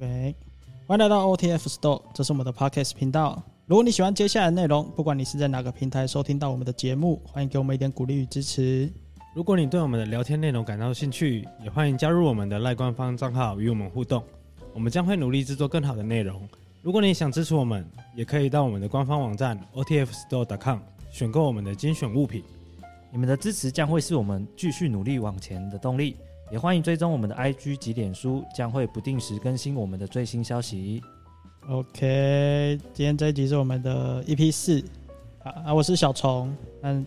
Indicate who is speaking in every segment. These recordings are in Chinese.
Speaker 1: 喂，欢迎来到 OTF Store，这是我们的 Podcast 频道。如果你喜欢接下来的内容，不管你是在哪个平台收听到我们的节目，欢迎给我们一点鼓励与支持。
Speaker 2: 如果你对我们的聊天内容感到兴趣，也欢迎加入我们的赖官方账号与我们互动。我们将会努力制作更好的内容。如果你想支持我们，也可以到我们的官方网站 otfstore.com 选购我们的精选物品。
Speaker 3: 你们的支持将会是我们继续努力往前的动力。也欢迎追踪我们的 IG 及脸书，将会不定时更新我们的最新消息。
Speaker 1: OK，今天这一集是我们的 EP 四啊，我是小虫，嗯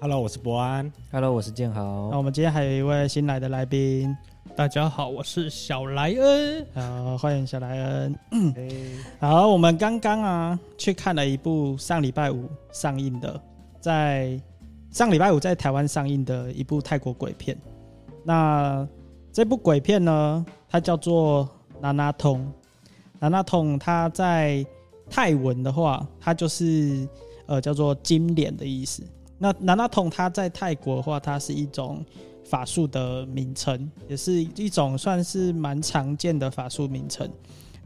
Speaker 2: ，Hello，我是博安
Speaker 3: ，Hello，我是建豪。
Speaker 1: 那我们今天还有一位新来的来宾，
Speaker 4: 大家好，我是小莱恩，
Speaker 1: 好，欢迎小莱恩。Hey. 好，我们刚刚啊去看了一部上礼拜五上映的，在上礼拜五在台湾上映的一部泰国鬼片。那这部鬼片呢，它叫做《那那通》。那那通，它在泰文的话，它就是呃叫做金莲的意思。那那那通，它在泰国的话，它是一种法术的名称，也是一种算是蛮常见的法术名称。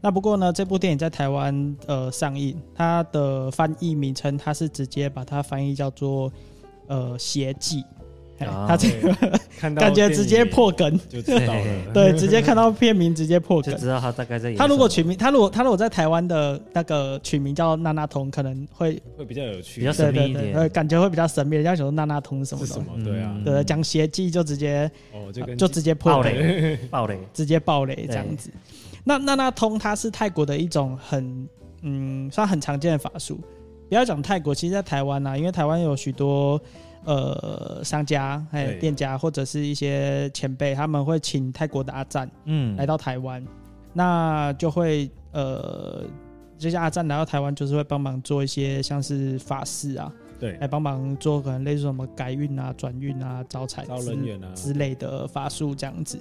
Speaker 1: 那不过呢，这部电影在台湾呃上映，它的翻译名称，它是直接把它翻译叫做呃邪记。它这个感觉直接破梗，
Speaker 2: 就知道了。
Speaker 1: 对，直接看到片名直接破梗，
Speaker 3: 就知道他大概在。
Speaker 1: 他如果取名，他如果他如果在台湾的那个取名叫娜娜通，可能会
Speaker 2: 会比较有趣，
Speaker 3: 比较神秘一点，
Speaker 1: 感觉会比较神秘。人家想说娜娜通是什么？
Speaker 2: 什么？对啊，
Speaker 1: 对，讲邪记就直接哦，就就直接破
Speaker 3: 雷，爆雷，
Speaker 1: 直接爆雷这样子。那娜娜通它是泰国的一种很嗯，算很常见的法术。不要讲泰国，其实在台湾啊，因为台湾有许多。呃，商家还有店家，或者是一些前辈，他们会请泰国的阿赞，嗯，来到台湾，嗯、那就会呃，这些阿赞来到台湾，就是会帮忙做一些像是法事啊，
Speaker 2: 对，
Speaker 1: 来帮忙做可能类似什么改运啊、转运啊、招财、
Speaker 2: 招人员啊。
Speaker 1: 之类的法术这样子。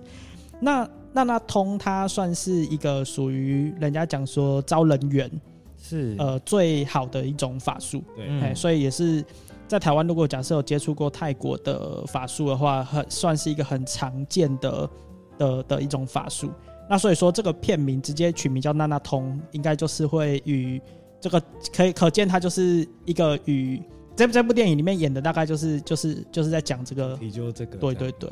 Speaker 1: 那那那通，它算是一个属于人家讲说招人缘是。呃最好的一种法术，对，哎，所以也是。在台湾，如果假设有接触过泰国的法术的话，很算是一个很常见的的的一种法术。那所以说，这个片名直接取名叫“娜娜通”，应该就是会与这个可以可见，它就是一个与这这部电影里面演的大概就是就是就是在讲这个，
Speaker 2: 也就这个。
Speaker 1: 对对对。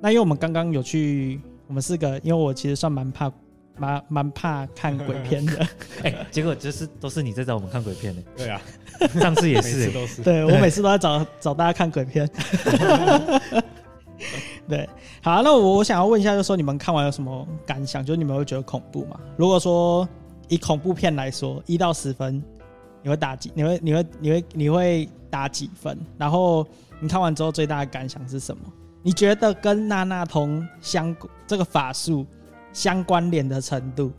Speaker 1: 那因为我们刚刚有去，我们四个，因为我其实算蛮怕。蛮蛮怕看鬼片的，
Speaker 3: 哎、欸，结果就是都是你在找我们看鬼片的。
Speaker 2: 对啊，
Speaker 3: 上次也是，
Speaker 2: 都是。
Speaker 1: 对，我每次都在找找大家看鬼片。对，好，那我我想要问一下，就是说你们看完有什么感想？就是你们会觉得恐怖吗？如果说以恐怖片来说，一到十分，你会打几？你会你会你会你会打几分？然后你看完之后最大的感想是什么？你觉得跟娜娜通相这个法术？相关联的程度，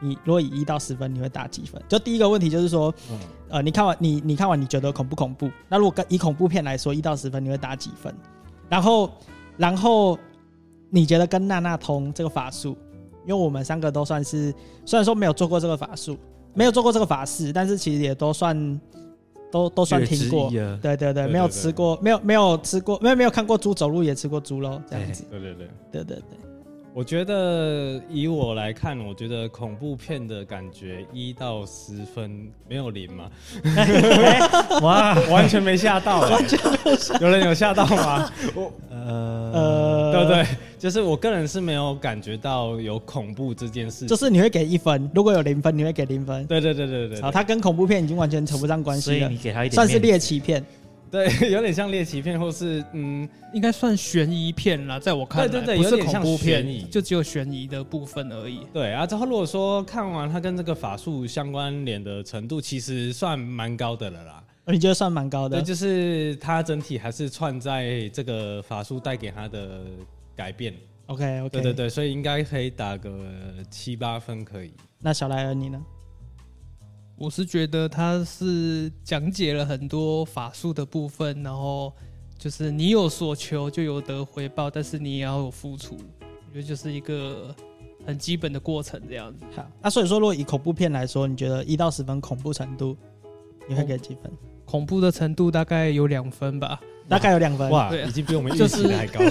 Speaker 1: 你如果以一到十分，你会打几分？就第一个问题就是说，嗯、呃，你看完你你看完你觉得恐不恐怖？那如果跟以恐怖片来说，一到十分你会打几分？然后然后你觉得跟娜娜通这个法术，因为我们三个都算是虽然说没有做过这个法术，没有做过这个法事，但是其实也都算都都算听过，对对对，对对对，没有吃过，没有没有吃过，没有没有看过猪走路，也吃过猪肉这样子，
Speaker 2: 对对对
Speaker 1: 对对对。
Speaker 2: 我觉得以我来看，我觉得恐怖片的感觉一到十分没有零吗？哇，完全没吓到，完全没有吓，有人有吓到吗？我呃呃，对不对？就是我个人是没有感觉到有恐怖这件事。
Speaker 1: 就是你会给一分，如果有零分，你会给零分。
Speaker 2: 对对对对对。
Speaker 1: 好，它跟恐怖片已经完全扯不上关系了，
Speaker 3: 所以你给他一点，
Speaker 1: 算是猎奇片。
Speaker 2: 对，有点像猎奇片，或是嗯，
Speaker 4: 应该算悬疑片啦。在我看来，
Speaker 2: 对对对，
Speaker 4: 不是
Speaker 2: 有点像
Speaker 4: 恐怖片，
Speaker 2: 悬疑，
Speaker 4: 就只有悬疑的部分而已。
Speaker 2: 对啊，之后如果说看完它跟这个法术相关联的程度，其实算蛮高的了啦。
Speaker 1: 你觉得算蛮高的？
Speaker 2: 对，就是它整体还是串在这个法术带给他的改变。
Speaker 1: OK OK，
Speaker 2: 对对对，所以应该可以打个七八分可以。
Speaker 1: 那小莱恩你呢？
Speaker 4: 我是觉得他是讲解了很多法术的部分，然后就是你有所求就有得回报，但是你也要有付出，我觉得就是一个很基本的过程这样子。
Speaker 1: 好，那所以说，如果以恐怖片来说，你觉得一到十分恐怖程度，你会给几分？
Speaker 4: 恐怖的程度大概有两分吧。
Speaker 1: 大概有两分。
Speaker 2: 哇，已经比我们预
Speaker 4: 就是
Speaker 2: 期的还高了。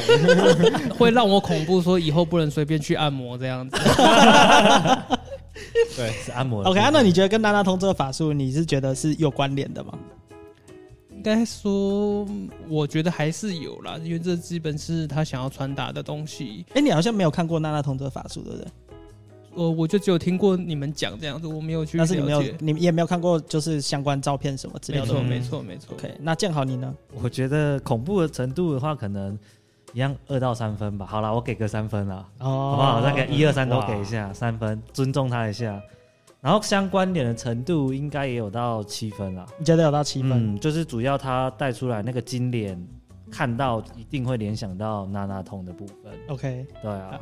Speaker 4: 会让我恐怖，说以后不能随便去按摩这样子。
Speaker 2: 对，
Speaker 3: 是按摩的。
Speaker 1: OK，、啊、那你觉得跟娜娜通这个法术，你是觉得是有关联的吗？
Speaker 4: 应该说，我觉得还是有啦，因为这基本是他想要传达的东西。
Speaker 1: 哎、欸，你好像没有看过娜娜通这个法术，对不对？
Speaker 4: 呃，我就只有听过你们讲这样子，我没有去。
Speaker 1: 但是你没有，你也没有看过，就是相关照片什么之类的。
Speaker 4: 没错，
Speaker 3: 嗯
Speaker 4: 没错，没错。
Speaker 1: OK，那建豪你呢？
Speaker 3: 我觉得恐怖的程度的话，可能一样二到三分吧。好了，我给个三分啦，
Speaker 1: 哦，
Speaker 3: 好不好？那个一二三都给一下，三分，尊重他一下。然后相关点的程度应该也有到七分啦。
Speaker 1: 你觉得有到七分？
Speaker 3: 嗯，就是主要他带出来那个金脸，看到一定会联想到娜娜通的部分。
Speaker 1: OK，
Speaker 3: 对啊，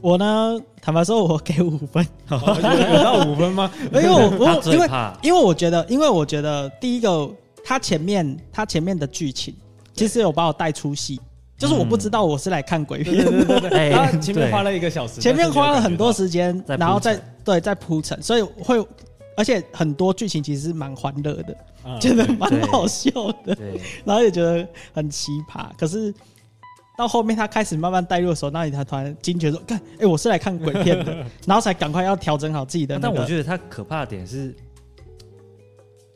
Speaker 1: 我呢，坦白说，我给五分，
Speaker 2: 哦有有到五分吗？
Speaker 1: 因为我我因
Speaker 3: 为
Speaker 1: 因为我觉得，因为我觉得第一个，他前面他前面的剧情其实有把我带出戏，就是我不知道我是来看鬼片的，
Speaker 3: 然
Speaker 2: 后前面花了一个小时，
Speaker 1: 前面花了很多
Speaker 3: 时间，
Speaker 1: 然后再对再铺陈，所以会，而且很多剧情其实是蛮欢乐的，
Speaker 2: 嗯
Speaker 1: 觉得蛮好笑的，
Speaker 3: 对，
Speaker 1: 然后也觉得很奇葩。可是到后面他开始慢慢带入的时候，那你他突然惊觉说：“看，哎，我是来看鬼片的。”然后才赶快要调整好自己的那个。
Speaker 3: 但我觉得他可怕的点是，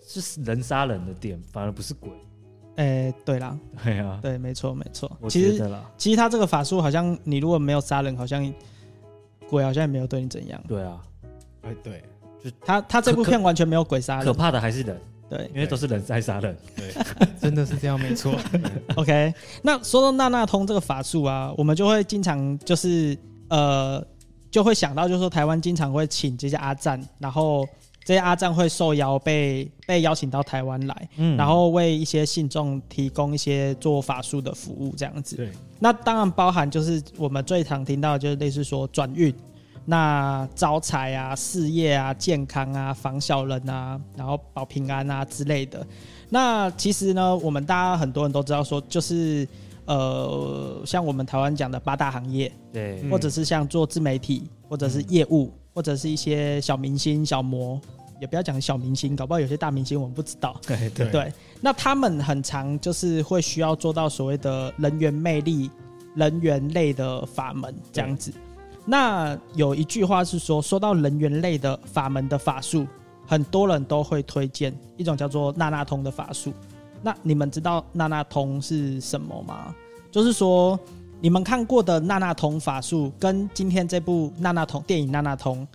Speaker 3: 是人杀人的点，反而不是鬼。
Speaker 1: 哎，对啦，
Speaker 3: 对啊，
Speaker 1: 对，没错，没错。
Speaker 3: 我
Speaker 1: 其
Speaker 3: 实
Speaker 1: 其实他这个法术好像你如果没有杀人，好像鬼好像也没有对你怎样。
Speaker 3: 对啊，
Speaker 2: 哎对就
Speaker 1: 他他这部片完全没有鬼杀人
Speaker 3: 可
Speaker 1: 人，
Speaker 3: 怕的还是人，
Speaker 1: 对
Speaker 3: 因为都是人在杀人。
Speaker 2: 对，
Speaker 4: 真的是这样，没错。
Speaker 1: OK，那说到娜娜通这个法术啊，我们就会经常就是呃，就会想到就是说台湾经常会请这些阿赞，然后这些阿赞会受邀被被邀请到台湾来，
Speaker 3: 嗯
Speaker 1: 然后为一些信众提供一些做法术的服务这样子。
Speaker 2: 对，
Speaker 1: 那当然包含就是我们最常听到的就是类似说转运。那招财啊、事业啊、健康啊、防小人啊，然后保平安啊之类的。那其实呢，我们大家很多人都知道说，就是呃，像我们台湾讲的八大行业，
Speaker 3: 对，
Speaker 2: 嗯
Speaker 1: 或者是像做自媒体，或者是业务，或者是一些小明星、小模，也不要讲小明星，搞不好有些大明星我们不知道。
Speaker 3: 对对
Speaker 1: 对，那他们很常就是会需要做到所谓的人员魅力、人员类的法门这样子。那有一句话是说，说到人员类的法门的法术，很多人都会推荐一种叫做娜娜通的法术。那你们知道娜娜通是什么吗？就是说，你们看过的娜娜通法术，跟今天这部娜娜通电影《娜娜通》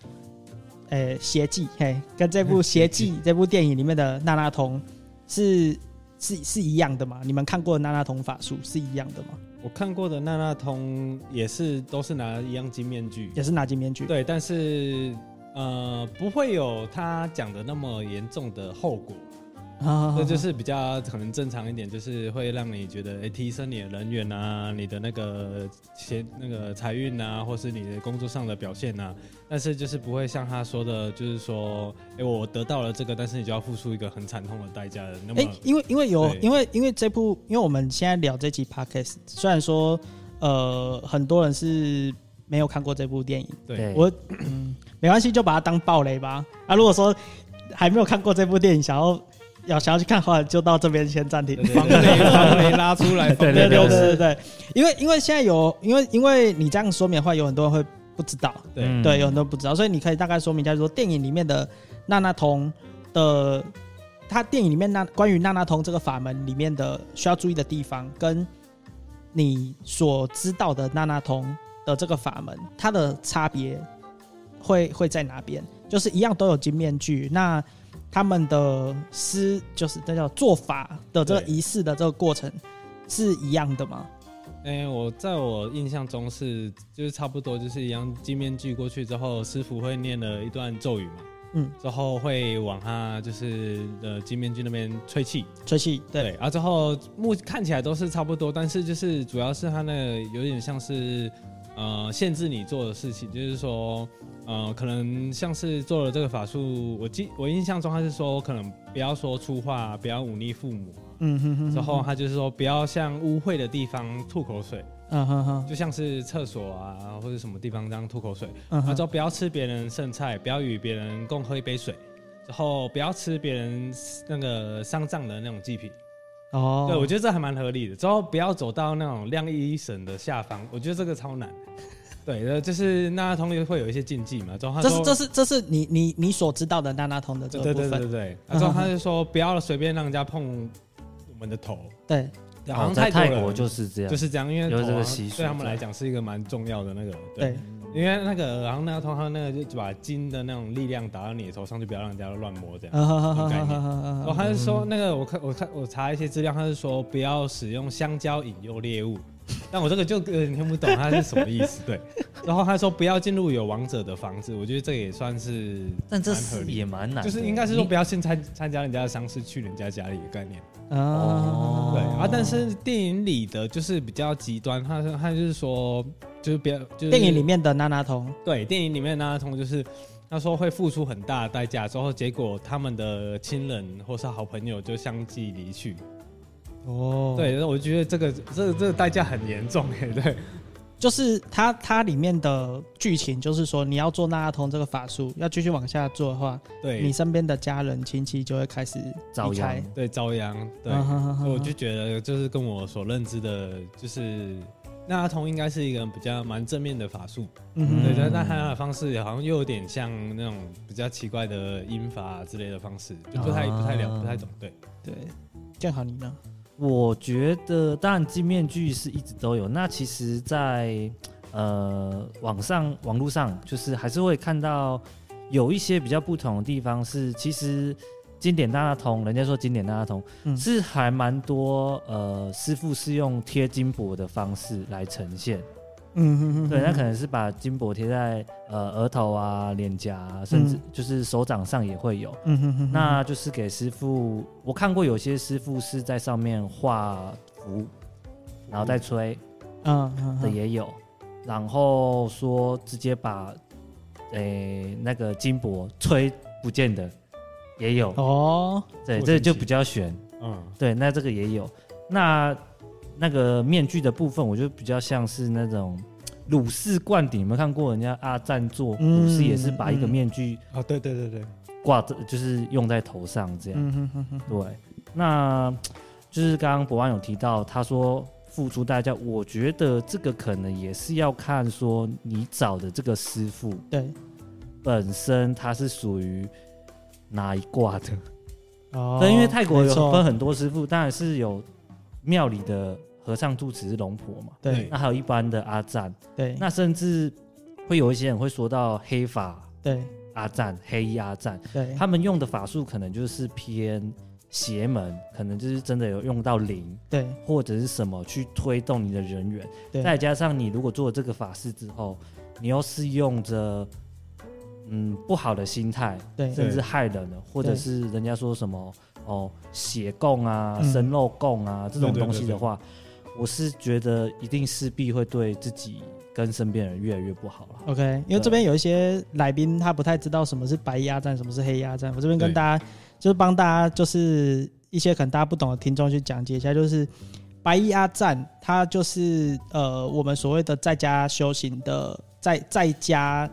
Speaker 1: 诶，邪记嘿，跟这部邪记这部电影里面的娜娜通是是是一样的吗？你们看过的娜娜通法术是一样的吗？
Speaker 2: 我看过的娜娜通也是都是拿一样金面具，
Speaker 1: 也是拿金面具？
Speaker 2: 对，但是呃不会有他讲的那么严重的后果，
Speaker 1: 啊
Speaker 2: 这就是比较可能正常一点，就是会让你觉得哎、欸、提升你的人缘啊，你的那个钱那个财运啊，或是你的工作上的表现啊，但是就是不会像他说的，就是说哎、欸、我得到了这个，但是你就要付出一个很惨痛的代价的那么。
Speaker 1: 哎、因为因为有因为因为这部，因为我们现在聊这集 podcast，虽然说呃很多人是没有看过这部电影，
Speaker 2: 对。
Speaker 3: 对。
Speaker 1: 我嗯没关系，就把它当暴雷吧。啊，如果说还没有看过这部电影，想要要想要去看的话，就到这边先暂停。
Speaker 4: 防雷防雷拉出来，
Speaker 3: 对
Speaker 1: 对对
Speaker 3: 对
Speaker 1: 对对。对，因为因为现在有，因为因为你这样说明的话，有很多人会不知道，
Speaker 2: 对
Speaker 3: 嗯。
Speaker 1: 对，有很多人不知道，所以你可以大概说明一下，说电影里面的娜娜童的，他电影里面那关于娜娜通这个法门里面的需要注意的地方，跟你所知道的娜娜通的这个法门，它的差别会会在哪边？就是一样都有金面具，那他们的施就是这叫做法的这个
Speaker 2: 对
Speaker 1: 仪式的这个过程是一样的吗？
Speaker 2: 哎、我在我印象中是就是差不多就是一样，金面具过去之后，师傅会念了一段咒语嘛，
Speaker 1: 嗯，
Speaker 2: 之后会往他就是呃金面具那边吹气，
Speaker 1: 吹气对。
Speaker 2: 对，啊之后目看起来都是差不多，但是就是主要是他那个有点像是呃限制你做的事情，就是说呃可能像是做了这个法术，我记我印象中他是说可能不要说粗话，不要忤逆父母。
Speaker 1: 嗯哼哼哼
Speaker 2: 之后他就是说，不要向污秽的地方吐口水，
Speaker 1: 嗯哼哼，
Speaker 2: 就像是厕所啊或者什么地方这样吐口水。
Speaker 1: 嗯哼
Speaker 2: 他说不要吃别人剩菜，不要与别人共喝一杯水，之后不要吃别人那个丧葬的那种祭品。
Speaker 1: 哦，
Speaker 2: 对，我觉得这还蛮合理的。之后不要走到那种亮一神的下方，我觉得这个超难。对，呃，就是娜娜通会有一些禁忌嘛。之后他说，
Speaker 1: 这是这是这是你你你所知道的娜娜通的这个部分。
Speaker 2: 对对对对对。之后他就说不要随便让人家碰我们的头。
Speaker 1: 对。
Speaker 3: 好像在泰国就是这样，
Speaker 2: 就是这样，因为
Speaker 3: 有这个习俗，
Speaker 2: 对他们来讲是一个蛮重要的那个。对。
Speaker 1: 对
Speaker 2: 因为那个，然后那个通常那个就把金的那种力量打到你的头上，就不要让人家乱摸这样。概念。哦，他是说那个，我看我看我查一些资料，他是说不要使用香蕉引诱猎物，但我这个就有点听不懂他是什么意思。对。然后他说不要进入有王者的房子，我觉得这也算是，
Speaker 3: 但这是也蛮难，
Speaker 2: 就是应该是说不要先参参加人家的丧事，去人家家里的概念。
Speaker 1: 哦。
Speaker 2: 对啊，但是电影里的就是比较极端，他他就是说。就是别，就是
Speaker 1: 电影里面的娜娜通，
Speaker 2: 对，电影里面的娜娜通就是他说会付出很大的代价，之后结果他们的亲人或是好朋友就相继离去。
Speaker 1: 哦，
Speaker 2: 对，那我觉得这个这个这个代价很严重哎，对，
Speaker 1: 就是它它里面的剧情就是说你要做纳纳通这个法术，要继续往下做的话，
Speaker 2: 对，
Speaker 1: 你身边的家人亲戚就会开始
Speaker 3: 遭殃，
Speaker 2: 对，遭殃，对，所以我就觉得就是跟我所认知的，就是。纳纳通应该是一个比较蛮正面的法术，嗯哼，对，但但他的方式好像又有点像那种比较奇怪的阴法之类的方式，就不太、啊、不太了不太懂，对。
Speaker 1: 对。建豪你呢？
Speaker 3: 我觉得当然金面具是一直都有，那其实在，在呃网上网络上就是还是会看到有一些比较不同的地方是其实。经典纳纳通，人家说经典纳纳通、嗯、是还蛮多呃，师傅是用贴金箔的方式来呈现。嗯哼哼，对，那可能是把金箔贴在呃额头啊、脸颊、啊，甚至就是手掌上也会有。嗯哼哼，那就是给师傅，我看过有些师傅是在上面画符，然后再吹，嗯的也有。然后说直接把诶、欸、那个金箔吹不见的。也有。哦，对，这个就比较悬，嗯，对，那这个也有，那那个面具的部分，我觉得比较像是那种鲁氏灌顶，有没有看过人家阿赞做鲁氏也是把一个面具
Speaker 2: 啊，对对对对，
Speaker 3: 挂着就是用在头上这样，嗯哼哼，对，那就是刚刚博安有提到，他说付出代价，我觉得这个可能也是要看说你找的这个师傅，
Speaker 1: 对，
Speaker 3: 本身他是属于。哪一卦的？哦，对，因为泰国有分很多师傅，当然是有庙里的和尚住持是龙婆嘛，
Speaker 1: 对，
Speaker 3: 那还有一般的阿赞，
Speaker 1: 对，
Speaker 3: 那甚至会有一些人会说到黑法，
Speaker 1: 对，
Speaker 3: 阿赞，黑衣阿赞，
Speaker 1: 对，
Speaker 3: 他们用的法术可能就是偏邪门，可能就是真的有用到灵，
Speaker 1: 对，或
Speaker 3: 者是什么去推动你的人缘，对，再加上你如果做了这个法事之后，你又是用着。嗯，不好的心态，
Speaker 1: 对，
Speaker 3: 甚至害人了，或者是人家说什么哦，血供啊、生肉供啊、嗯、这种东西的话，我是觉得一定势必会对自己跟身边人越来越不好了。
Speaker 1: OK，因为这边有一些来宾他不太知道什么是白衣阿赞，什么是黑衣阿赞，我这边跟大家就是帮大家就是一些可能大家不懂的听众去讲解一下，就是白衣阿赞，他就是呃我们所谓的在家修行的在在家。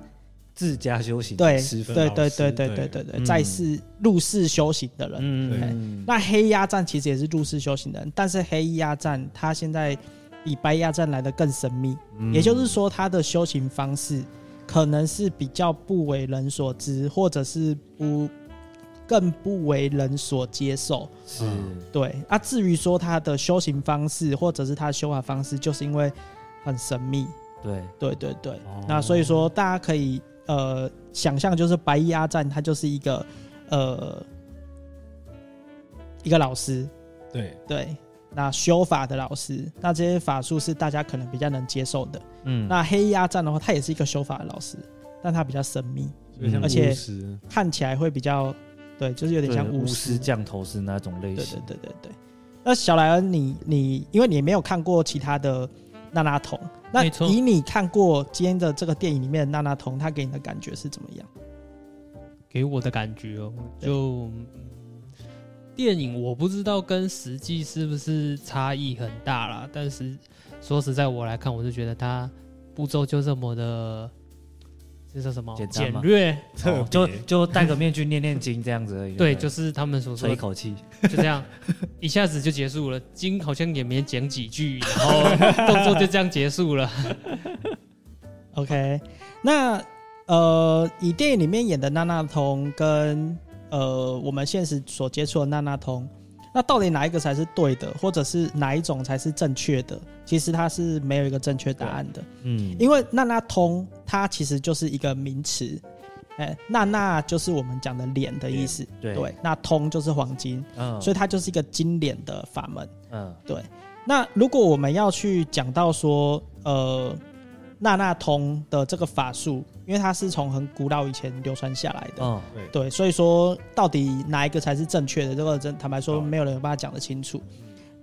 Speaker 3: 自家修行
Speaker 1: 对，对对对对对对。对，在世入世修行的人，嗯，那黑衣阿赞其实也是入世修行的人，但是黑衣阿赞他现在比白鸭站来的更神秘，嗯，也就是说他的修行方式可能是比较不为人所知，或者是不更不为人所接受，
Speaker 3: 是，
Speaker 1: 对。啊，至于说他的修行方式或者是他的修法方式，就是因为很神秘，
Speaker 3: 对。
Speaker 1: 对对对，哦，那所以说大家可以。呃，想象就是白衣阿赞，他就是一个呃一个老师，
Speaker 2: 对。
Speaker 1: 对，那修法的老师，那这些法术是大家可能比较能接受的，嗯，那黑衣阿赞的话，他也是一个修法的老师，但他比较神秘，嗯、而且看起来会比较，对，就是有点像巫师。
Speaker 3: 降头师那种类型，
Speaker 1: 对对对对对。那小莱恩，你你因为你没有看过其他的。纳纳童，那以你看过今天的这个电影里面的娜娜童，他给你的感觉是怎么样？
Speaker 4: 给我的感觉哦，就电影我不知道跟实际是不是差异很大啦。但是说实在，我来看，我是觉得他步骤就这么的，这叫什么？
Speaker 3: 简单吗
Speaker 4: 简略，
Speaker 3: 哦 就就戴个面具念念经这样子而已。对，
Speaker 4: 就是他们所说
Speaker 3: 吹一
Speaker 4: 的，
Speaker 3: 口气。
Speaker 4: 就这样，一下子就结束了。经好像也没讲几句，然后动作就这样结束了。
Speaker 1: OK，那呃，以电影里面演的娜娜通跟呃我们现实所接触的娜娜通，那到底哪一个才是对的，或者是哪一种才是正确的？其实它是没有一个正确答案的，
Speaker 3: 嗯，
Speaker 1: 因为那那通它其实就是一个名词，哎，那那就是我们讲的脸的意思，
Speaker 3: 对。
Speaker 1: 对，那通就是黄金，
Speaker 3: 嗯，
Speaker 1: 所以它就是一个金脸的法门。
Speaker 3: 嗯。
Speaker 1: 对，那如果我们要去讲到说，呃，娜娜通的这个法术，因为它是从很古老以前流传下来的，
Speaker 3: 哦，
Speaker 2: 对。
Speaker 1: 对，所以说到底哪一个才是正确的，这个真坦白说，
Speaker 2: 哦。
Speaker 1: 没有人有办法讲得清楚。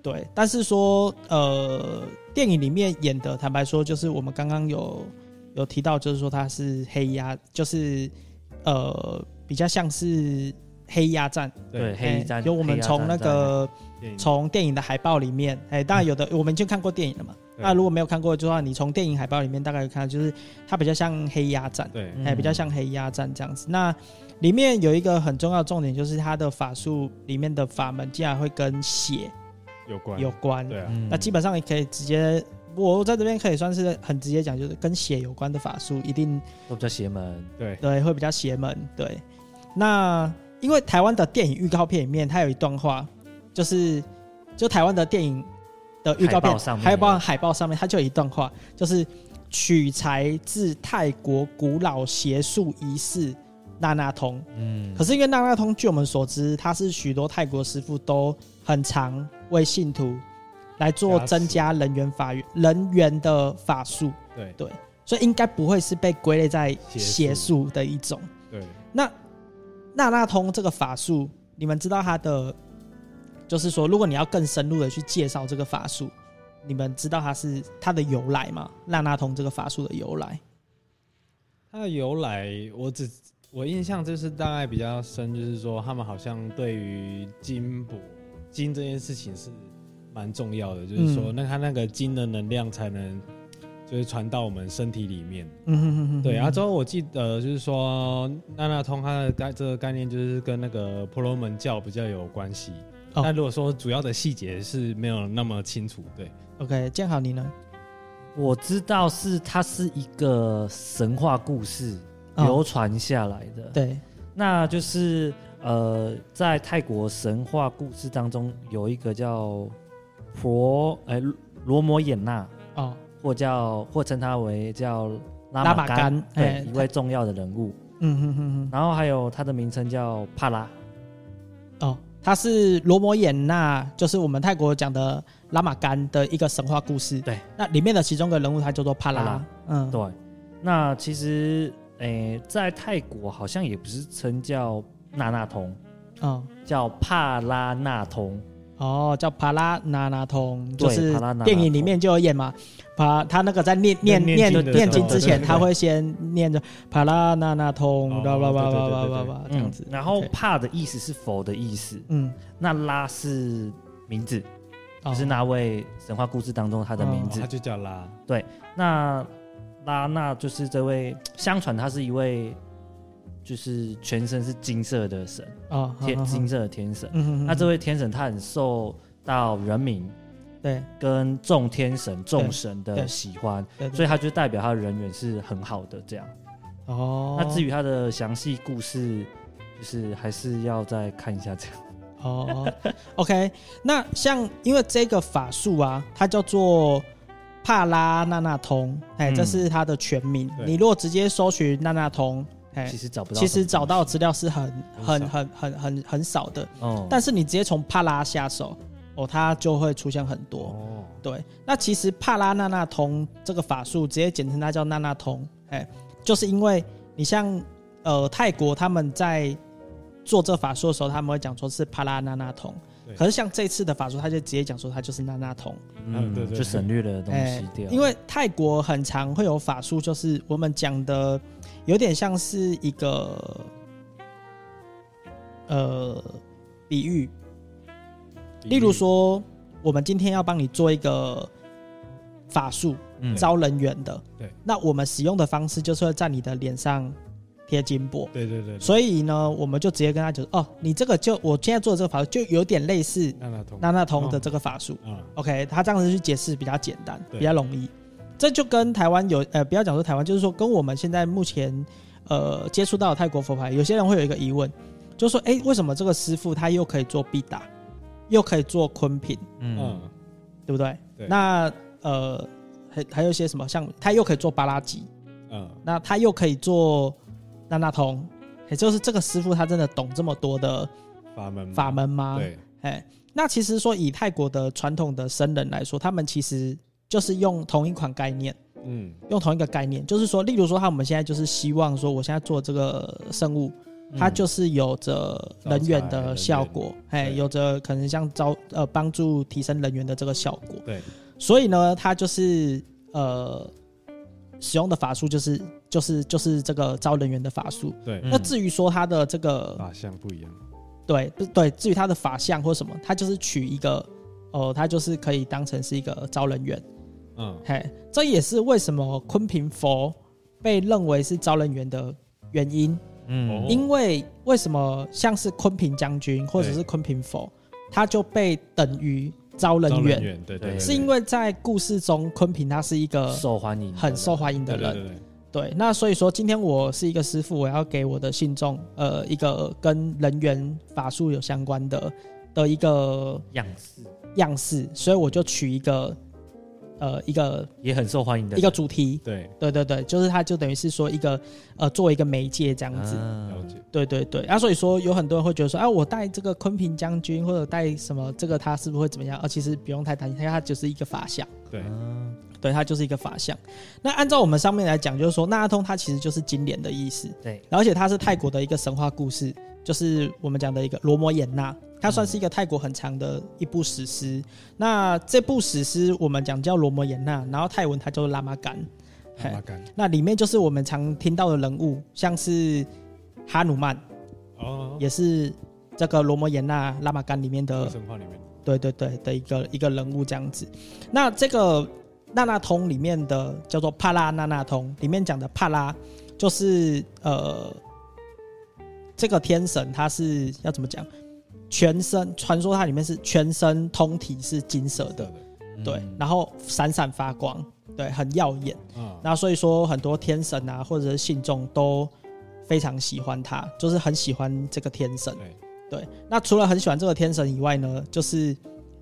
Speaker 1: 对，但是说，呃，电影里面演的，坦白说，就是我们刚刚有有提到，就是说它是黑鸦，就是呃，比较像是黑压战。
Speaker 3: 对，黑衣
Speaker 1: 哎
Speaker 3: 战，
Speaker 1: 有我们从那
Speaker 2: 个。
Speaker 1: 从电影的海报里面，哎、当然有的，我们已经看过电影了嘛。那如果没有看过的话，你从电影海报里面大概看到，就是它比较像黑鸭战，
Speaker 2: 对
Speaker 1: 哎、
Speaker 3: 嗯
Speaker 1: 比较像黑鸭战这样子。那里面有一个很重要的重点，就是它的法术里面的法门竟然会跟血
Speaker 2: 有关
Speaker 1: 有关。
Speaker 2: 对啊，
Speaker 3: 嗯
Speaker 1: 那基本上也可以直接，我在这边可以算是很直接讲，就是跟血有关的法术，一定
Speaker 3: 都比较邪门。
Speaker 2: 对
Speaker 1: 对会比较邪门。对，那因为台湾的电影预告片里面，它有一段话，就是就台湾的电影的预告片还有包含海报上面，它就有一段话，就是取材自泰国古老邪术仪式娜娜通。
Speaker 3: 嗯，
Speaker 1: 可是因为娜娜通，据我们所知，它是许多泰国师傅都很常为信徒来做增加人员法人员的法术，
Speaker 2: 对。
Speaker 1: 对，所以应该不会是被归类在邪术的一种。
Speaker 2: 对，
Speaker 1: 那娜娜通这个法术，你们知道它的，就是说，如果你要更深入的去介绍这个法术，你们知道它是它的由来吗？娜娜通这个法术的由来？
Speaker 2: 它的由来，我只我印象就是大概比较深，就是说他们好像对于金补金这件事情是蛮重要的，就是说
Speaker 1: 嗯
Speaker 2: 那它那个金的能量才能就是传到我们身体里面。
Speaker 1: 嗯哼哼哼
Speaker 2: 对，然后之后我记得就是说娜娜通它的概这个概念就是跟那个婆罗门教比较有关系。
Speaker 1: 哦
Speaker 2: 那如果说主要的细节是没有那么清楚，对
Speaker 1: ，OK，建好你呢？
Speaker 3: 我知道是它是一个神话故事
Speaker 1: 哦
Speaker 3: 流传下来的。，
Speaker 1: 对，
Speaker 3: 那就是呃，在泰国神话故事当中有一个叫婆哎罗摩衍那，
Speaker 1: 哦，
Speaker 3: 或叫或称他为叫拉
Speaker 1: 拉玛
Speaker 3: 玛干，对，一位重要的人物。
Speaker 1: 嗯哼哼哼，
Speaker 3: 然后还有他的名称叫帕拉，
Speaker 1: 哦，他是罗摩衍那，就是我们泰国讲的拉玛干的一个神话故事。
Speaker 3: 对，
Speaker 1: 那里面的其中一个人物他叫做帕拉。
Speaker 3: 帕拉
Speaker 1: 嗯，
Speaker 3: 对。那其实诶，在泰国好像也不是称叫娜娜通，
Speaker 1: 哦，
Speaker 3: 叫帕拉纳通。
Speaker 1: 哦，叫帕拉那那通，就是电影里面就有演嘛。帕他那个在念念
Speaker 2: 念
Speaker 1: 念经之前，他会先念着帕拉那那通，
Speaker 2: 哦
Speaker 1: 叭叭叭叭叭叭叭这样子。
Speaker 3: 然
Speaker 1: 后
Speaker 3: 帕的意思是佛的意思，
Speaker 1: 嗯，
Speaker 3: 那拉是名字，
Speaker 1: 哦
Speaker 3: 就是那位神话故事当中他的名字
Speaker 2: 他。就叫拉，对
Speaker 3: 那拉那就是这位，相传他是一位，就是全身是金色的神，
Speaker 1: 哦，好好好
Speaker 3: 天金色的天神。那这
Speaker 1: 位
Speaker 3: 位天神他很受到人民
Speaker 1: 对。
Speaker 3: 跟众天神、众神的喜欢，
Speaker 1: 对，
Speaker 3: 所以他就代表他的人缘是很好的这样。
Speaker 1: 哦，
Speaker 3: 那至于他的详细故事，就是还是要再看一下这样。
Speaker 1: 哦，OK，那像因为这个法术啊，它叫做帕拉那那通，哎、
Speaker 3: 嗯。
Speaker 1: 这是它的全名。
Speaker 2: 对。
Speaker 1: 你如果直接搜寻那那通，哎
Speaker 3: 其，实找不到
Speaker 1: 其实找到资料是很很
Speaker 2: 很
Speaker 1: 很很很很少的。
Speaker 3: 哦，
Speaker 1: 但是你直接从帕拉下手，哦，它就会出现很多。
Speaker 2: 哦，
Speaker 1: 对，那其实帕拉那那通这个法术，直接简称它叫那那通，哎，就是因为你像呃泰国他们在做这法术的时候，他们会讲说是帕拉那那通。
Speaker 2: 对，
Speaker 1: 可是像这次的法术，他就直接讲说他就是那那通，
Speaker 3: 嗯，
Speaker 2: 对对
Speaker 3: 就省略了东西掉，
Speaker 1: 因为泰国很常会有法术，就是我们讲的有点像是一个呃比喻，例如说，我们今天要帮你做一个法术
Speaker 3: 嗯
Speaker 1: 招人缘的。
Speaker 2: 对，
Speaker 1: 那我们使用的方式就是会在你的脸上贴金箔。
Speaker 2: 对对对，
Speaker 1: 所以呢，我们就直接跟他讲哦，你这个就我现在做的这个法术就有点类似
Speaker 2: 娜娜通
Speaker 1: 那那通的这个法术。
Speaker 2: 啊
Speaker 1: ，OK，他这样子去解释比较简单，
Speaker 2: 对
Speaker 1: 比较容易。这就跟台湾有呃，不要讲说台湾，就是说跟我们现在目前呃接触到的泰国佛牌，有些人会有一个疑问，就是说，哎，为什么这个师傅他又可以做必打，又可以做坤品，
Speaker 3: 嗯。
Speaker 2: 嗯，
Speaker 1: 对不对？
Speaker 2: 对。
Speaker 1: 那呃，还还有一些什么，像他又可以做巴拉吉，
Speaker 2: 嗯，
Speaker 1: 那他又可以做那那通，也就是这个师傅他真的懂这么多的
Speaker 2: 法门嘛
Speaker 1: 法门吗？
Speaker 2: 对，
Speaker 1: 哎，那其实说以泰国的传统的僧人来说，他们其实就是用同一款概念，
Speaker 2: 嗯，
Speaker 1: 用同一个概念，就是说，例如说，他我们现在就是希望说，我现在做这个生物，它就是有着人员的效果，哎，有着可能像招呃帮助提升人员的这个效果，
Speaker 2: 对，
Speaker 1: 所以呢，它就是呃使用的法术就是就是就是这个招人员的法术。
Speaker 2: 对，
Speaker 3: 嗯。
Speaker 1: 那至于说它的这个
Speaker 2: 法相不一样，
Speaker 1: 对不对，至于它的法相或什么，它就是取一个哦、它就是可以当成是一个招人缘。
Speaker 2: 嗯，
Speaker 1: 嘿，这也是为什么昆平佛被认为是招人缘的原因。
Speaker 3: 嗯。
Speaker 2: 哦。
Speaker 1: 因为为什么像是昆平将军或者是昆平佛，他就被等于招人
Speaker 2: 招
Speaker 1: 缘，
Speaker 2: 缘，对对，
Speaker 3: 对
Speaker 1: 是因为在故事中昆平他是一个
Speaker 3: 受欢迎，
Speaker 1: 很受欢迎的人。
Speaker 2: 对对对，
Speaker 1: 对，那所以说今天我是一个师傅，我要给我的信众，呃，一个跟人缘法术有相关的的一个
Speaker 3: 样式，
Speaker 1: 样式，所以我就取一个，呃，一个
Speaker 3: 也很受欢迎的
Speaker 1: 一个主题。
Speaker 2: 对，
Speaker 1: 对对对，就是它就等于是说一个，呃，作为一个媒介这样子。
Speaker 3: 啊
Speaker 2: 了解，
Speaker 1: 对对对，啊，所以说有很多人会觉得说，啊，我带这个坤平将军或者带什么，这个他是不是会怎么样？啊，其实不用太担心，因为它就是一个法相。
Speaker 2: 对，
Speaker 3: 啊
Speaker 1: 对，它就是一个法相。那按照我们上面来讲，就是说那阿通它其实就是金莲的意思，
Speaker 3: 对，
Speaker 1: 而且它是泰国的一个神话故事，就是我们讲的一个罗摩衍那，它算是一个泰国很长的一部史诗。那这部史诗我们讲叫罗摩衍那，然后泰文它叫拉玛干。拉
Speaker 2: 玛干，
Speaker 1: 那里面就是我们常听到的人物，像是哈努曼，
Speaker 2: 哦，
Speaker 1: 也是这个罗摩衍那拉玛干里面的，
Speaker 2: 神话里面，
Speaker 1: 对对对的一个一个人物这样子。那这个娜娜通里面的叫做帕拉娜娜通，里面讲的帕拉就是呃这个天神，他是要怎么讲？全身传说它里面是全身通体是金色的，对，
Speaker 3: 嗯
Speaker 1: 然后闪闪发光，对，很耀眼。
Speaker 2: 啊，
Speaker 1: 那所以说很多天神啊，或者是信众都非常喜欢他，就是很喜欢这个天神。
Speaker 2: 对，
Speaker 1: 对，那除了很喜欢这个天神以外呢，就是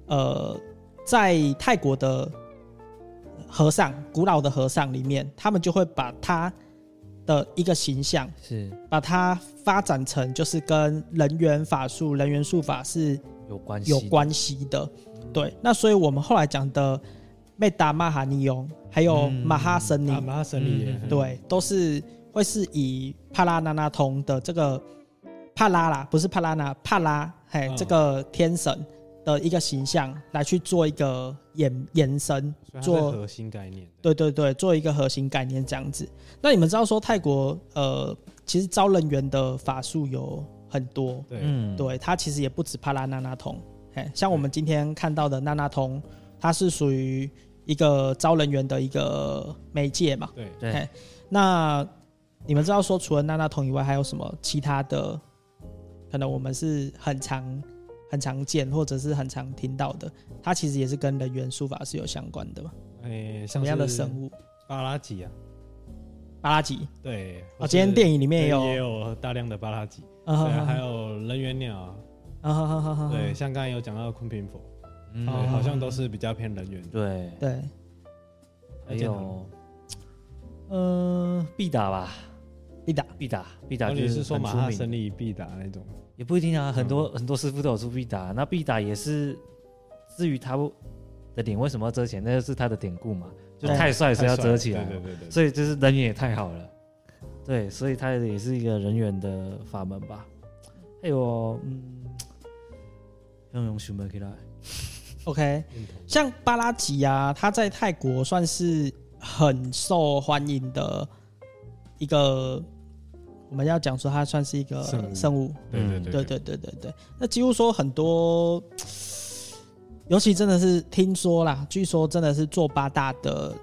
Speaker 1: 呃，在泰国的和尚，古老的和尚里面，他们就会把他的一个形象，
Speaker 3: 是。
Speaker 1: 把它发展成就是跟人缘法术、人缘术法是
Speaker 3: 有关系，
Speaker 1: 有关系的。对，那所以我们后来讲的妹达玛哈尼翁，还有
Speaker 3: 嗯。
Speaker 1: 马哈神尼，
Speaker 2: 啊，马哈神尼
Speaker 3: 嗯，
Speaker 1: 对，都是会是以帕拉那那通的这个帕拉啦，不是帕拉那帕拉，嘿，
Speaker 2: 嗯。
Speaker 1: 这个天神的一个形象来去做一个延延伸，做
Speaker 2: 核心概念，
Speaker 1: 对对对，做一个核心概念这样子。那你们知道说泰国呃，其实招人员的法术有很多，
Speaker 2: 对，
Speaker 3: 嗯，
Speaker 1: 对，它其实也不止帕拉娜娜通，嘿，像我们今天看到的娜娜通，它是属于一个招人员的一个媒介嘛。
Speaker 3: 对，
Speaker 1: 对，那你们知道说，除了娜娜通以外，还有什么其他的？可能我们是很常、很常见，或者是很常听到的，它其实也是跟人猿书法是有相关的嘛？
Speaker 2: 哎，
Speaker 1: 什么样的生
Speaker 2: 物？
Speaker 1: 物？
Speaker 2: 巴拉吉啊，
Speaker 1: 巴拉吉
Speaker 2: 对，
Speaker 1: 啊，今天电影里面也有，
Speaker 2: 也有大量的巴拉吉，
Speaker 1: 啊
Speaker 2: 对，
Speaker 1: 哈
Speaker 2: 还有人猿鸟啊，
Speaker 1: 啊哈哈哈哈，
Speaker 2: 对，像刚才有讲到的坤平佛，
Speaker 3: 嗯。
Speaker 2: 好像都是比较偏人缘的，
Speaker 3: 对，
Speaker 1: 对，
Speaker 3: 还有呃必打吧，
Speaker 1: 必打
Speaker 3: 必打必打
Speaker 2: 哦
Speaker 3: 就
Speaker 2: 你是
Speaker 3: 说马
Speaker 2: 哈森利必打那种？
Speaker 3: 也不一定啊，很多、很多师傅都有出必打，那必打也是至于他的脸为什么要遮起来，那就是他的典故嘛，就太帅所以要遮起来，
Speaker 2: 对对对对，
Speaker 3: 所以就是人缘也太好了，对，所以他也是一个人缘的法门吧。还有，嗯，用用熊本起来
Speaker 1: ，OK，像巴拉吉啊，他在泰国算是很受欢迎的一个，我们要讲说它算是一个
Speaker 2: 生物。
Speaker 1: 圣物。
Speaker 2: 对对
Speaker 3: 嗯
Speaker 1: 对对。对对对，那几乎说很多尤其真的是听说啦，据说真的是做八大的，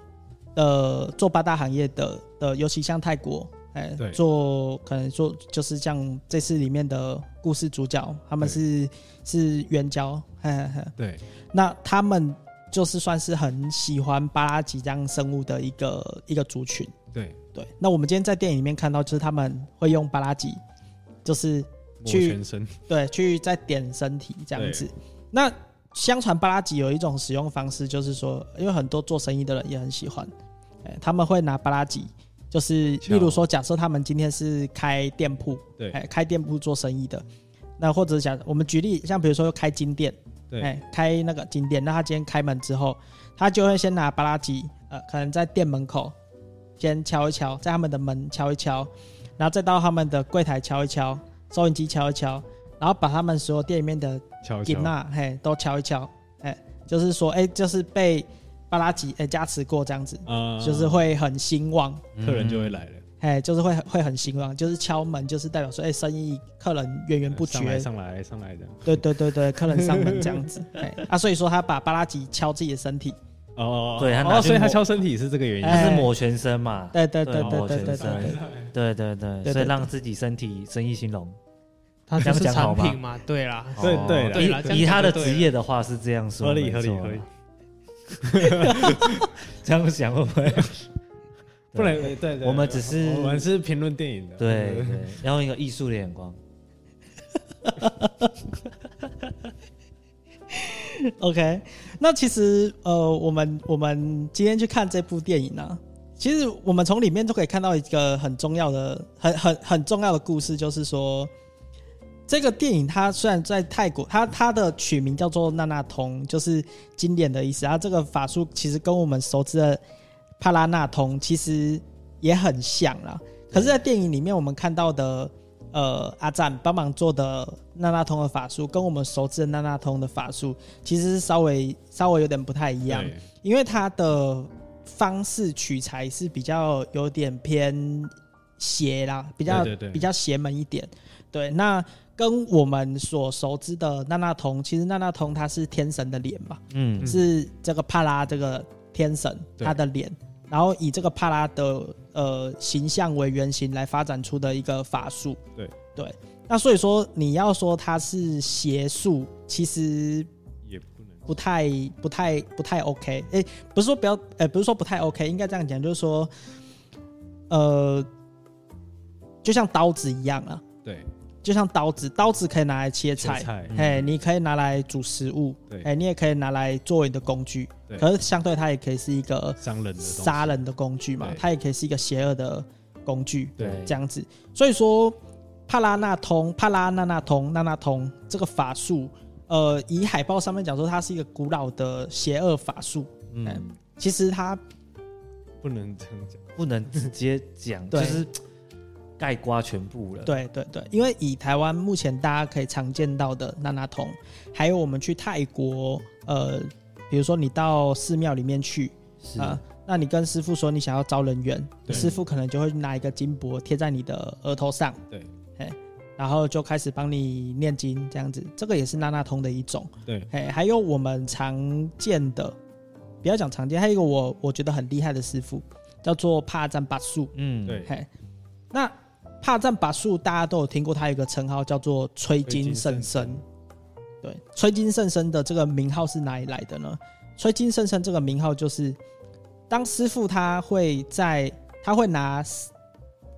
Speaker 1: 呃，做八大行业的的，尤其像泰国，哎、欸，做可能做就是像这次里面的故事主角，他们是是援交，嘿嘿。嘿，
Speaker 2: 对，
Speaker 1: 那他们就是算是很喜欢巴拉吉这样生物的一个一个族群，
Speaker 2: 对
Speaker 1: 对。那我们今天在电影里面看到，就是他们会用巴拉吉，就是去
Speaker 2: 全身，
Speaker 1: 对，去再点身体这样子，那。相传巴拉吉有一种使用方式，就是说，因为很多做生意的人也很喜欢，哎，他们会拿巴拉吉，就是例如说，假设他们今天是开店铺，
Speaker 2: 对，
Speaker 1: 哎，开店铺做生意的，那或者讲，我们举例，像比如说开金店，
Speaker 2: 对，
Speaker 1: 哎，开那个金店，那他今天开门之后，他就会先拿巴拉吉，呃，可能在店门口先敲一敲，在他们的门敲一敲，然后再到他们的柜台敲一敲，收银机敲一敲。然后把他们所有店里面的金娜嘿都敲一敲，哎，就是说，哎，就是被巴拉吉哎加持过这样子，嗯，就是会很兴旺，
Speaker 2: 客人就会来了，
Speaker 1: 哎，就是会会很兴旺，就是敲门，就是代表说，哎，生意客人源源不绝，
Speaker 2: 上来上来上来的，
Speaker 1: 对对对对，客人上门这样子，哎，啊，所以说他把巴拉吉敲自己的身体，
Speaker 2: 哦，
Speaker 3: 对，
Speaker 2: 他后所以他敲身体是这个原因，
Speaker 3: 他是抹全身嘛？
Speaker 1: 对对对对对对，
Speaker 3: 对对对，所以让自己身体生意兴隆，
Speaker 4: 他讲产品嘛？对啦，
Speaker 2: 对
Speaker 4: 对对，
Speaker 3: 以他的职业的话是这样说，
Speaker 2: 合理合理合理，
Speaker 3: 这样想会不会？
Speaker 2: 不能，对对，
Speaker 3: 我们只是
Speaker 2: 我们是评论电影的，
Speaker 3: 对对，要用一个艺术的眼光。
Speaker 1: OK，那其实呃，我们我们今天去看这部电影呢，其实我们从里面都可以看到一个很重要的、很很很重要的故事，就是说。这个电影它虽然在泰国，它它的取名叫做娜娜通，就是经典的意思。然后这个法术其实跟我们熟知的帕拉那通其实也很像啦。可是，在电影里面我们看到的，呃，阿赞帮忙做的娜娜通的法术，跟我们熟知的娜娜通的法术，其实是稍微稍微有点不太一样，因为它的方式取材是比较有点偏邪啦，比较比较邪门一点。对，那。跟我们所熟知的娜娜通，其实娜娜通它是天神的脸嘛，嗯，是这个帕拉这个天神他的脸，然后以这个帕拉的呃形象为原型来发展出的一个法术，
Speaker 2: 对
Speaker 1: 对。那所以说你要说它是邪术，其实
Speaker 2: 也不能
Speaker 1: 不太不太不太 OK。哎，不是说不要，哎，不是说不太 OK，应该这样讲，就是说，呃，就像刀子一样啊，
Speaker 2: 对。
Speaker 1: 就像刀子，刀子可以拿来切菜，哎、嗯，你可以拿来煮食物，哎，你也可以拿来作为你的工具。可是相对它也可以是一个伤人的杀人的工具嘛，它也可以是一个邪恶的工具，对，这样子。所以说，帕拉纳通、帕拉那那通、那那通这个法术，呃，以海报上面讲说它是一个古老的邪恶法术，嗯，其实它
Speaker 2: 不能这样讲，
Speaker 3: 不能直接讲，就是。概括全部了。
Speaker 1: 对对对，因为以台湾目前大家可以常见到的那那通，还有我们去泰国，呃，比如说你到寺庙里面去啊、呃，那你跟师傅说你想要招人缘，对。师傅可能就会拿一个金箔贴在你的额头上，
Speaker 2: 对，
Speaker 1: 然后就开始帮你念经这样子，这个也是那那通的一种。
Speaker 2: 对，
Speaker 1: 哎，还有我们常见的，不要讲常见，还有一个我我觉得很厉害的师傅叫做帕赞巴素，
Speaker 2: 嗯，对，
Speaker 1: 那。帕赞把术大家都有听过，他有一个称号叫做吹金圣僧。对，吹金圣僧的这个名号是哪里来的呢？吹金圣僧这个名号就是，当师傅他会在，他会拿，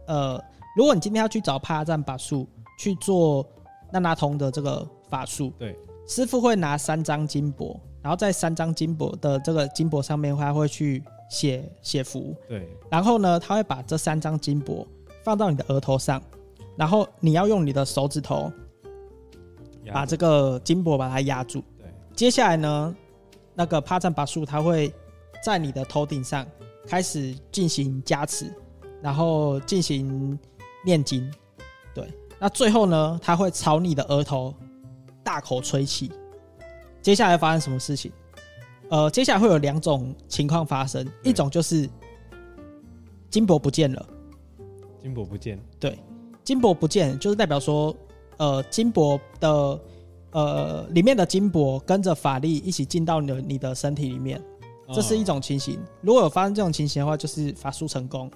Speaker 1: 呃，如果你今天要去找帕赞把术去做那那通的这个法术，
Speaker 2: 对，
Speaker 1: 师傅会拿三张金箔，然后在三张金箔的这个金箔上面，他会去写写符，
Speaker 2: 对，
Speaker 1: 然后呢，他会把这三张金箔。放到你的额头上，然后你要用你的手指头把这个金箔把它压住。对，接下来呢，那个帕赞巴术它会在你的头顶上开始进行加持，然后进行念经。对，那最后呢，它会朝你的额头大口吹气。接下来发生什么事情？呃，接下来会有两种情况发生，一种就是金箔不见了。
Speaker 2: 金箔不见，
Speaker 1: 对，金箔不见就是代表说，呃，金箔的呃里面的金箔跟着法力一起进到你的你的身体里面，这是一种情形。如果有发生这种情形的话，就是法术成功。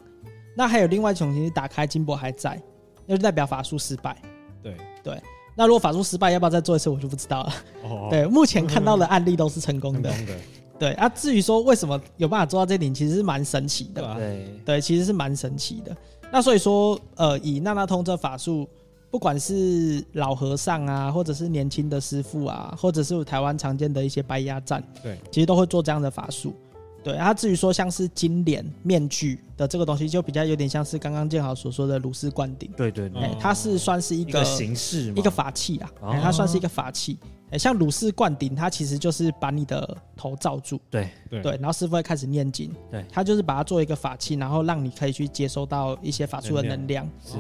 Speaker 1: 那还有另外一种情形，打开金箔还在，那就代表法术失败。
Speaker 2: 对
Speaker 1: 对。那如果法术失败，要不要再做一次？我就不知道了。哦。对，目前看到的案例都是成功的。成功的。对啊，至于说为什么有办法做到这点，其实是蛮神奇的。对对，其实是蛮神奇的。那所以说，呃，以那那通这法术，不管是老和尚啊，或者是年轻的师傅啊，或者是台湾常见的一些白鸭站，对，其实都会做这样的法术。对，啊，至于说像是金脸面具的这个东西，就比较有点像是刚刚建豪所说的如是灌顶。
Speaker 3: 对对对，
Speaker 1: 它是算是一个，一个形式，一个法器啊，它算是一个法器。哎，像鲁氏灌顶，它其实就是把你的头罩住，
Speaker 3: 对
Speaker 1: 对，然后师傅会开始念经，对，他就是把它做一个法器，然后让你可以去接收到一些法术的能量，是，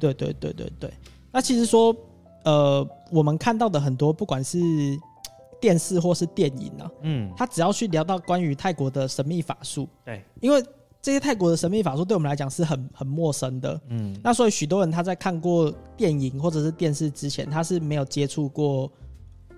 Speaker 1: 对对对对对。那其实说，呃，我们看到的很多，不管是电视或是电影啊，嗯，他只要去聊到关于泰国的神秘法术，对，因为这些泰国的神秘法术对我们来讲是很很陌生的，嗯，那所以许多人他在看过电影或者是电视之前，他是没有接触过。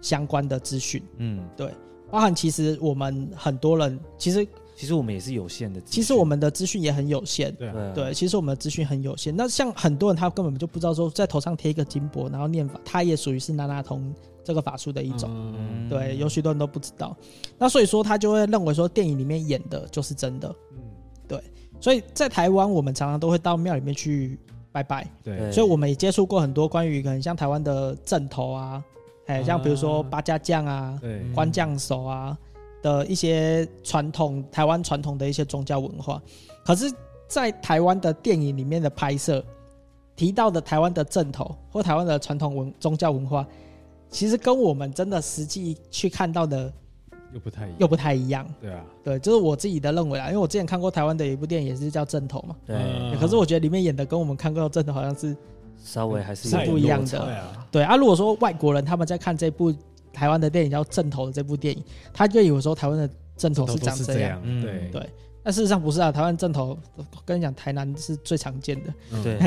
Speaker 1: 相关的资讯，嗯，对，包含其实我们很多人，其实
Speaker 3: 其实我们也是有限的，
Speaker 1: 其实我们的资讯也很有限，对对，其实我们的资讯很有限。那像很多人他根本就不知道说，在头上贴一个金箔，然后念法，他也属于是那那通这个法术的一种，嗯、对，有许多人都不知道。那所以说他就会认为说，电影里面演的就是真的，嗯，对。所以在台湾，我们常常都会到庙里面去拜拜，对，所以我们也接触过很多关于可能像台湾的阵头啊。哎，像比如说八家将啊、关将手啊的一些传统台湾传统的一些宗教文化，可是，在台湾的电影里面的拍摄提到的台湾的正头或台湾的传统文宗教文化，其实跟我们真的实际去看到的
Speaker 2: 又不太
Speaker 1: 又不太一样。
Speaker 2: 对啊，
Speaker 1: 对，就是我自己的认为啊，因为我之前看过台湾的有一部电影也是叫正头嘛，对，可是我觉得里面演的跟我们看过的正头好像是。
Speaker 3: 稍微还是
Speaker 1: 是不一样的，啊。对啊。如果说外国人他们在看这部台湾的电影叫《阵头》的这部电影，他就以为说台湾的阵头是长这样，嗯、对。对。但事实上不是啊，台湾阵头，我跟你讲，台南是最常见的，对，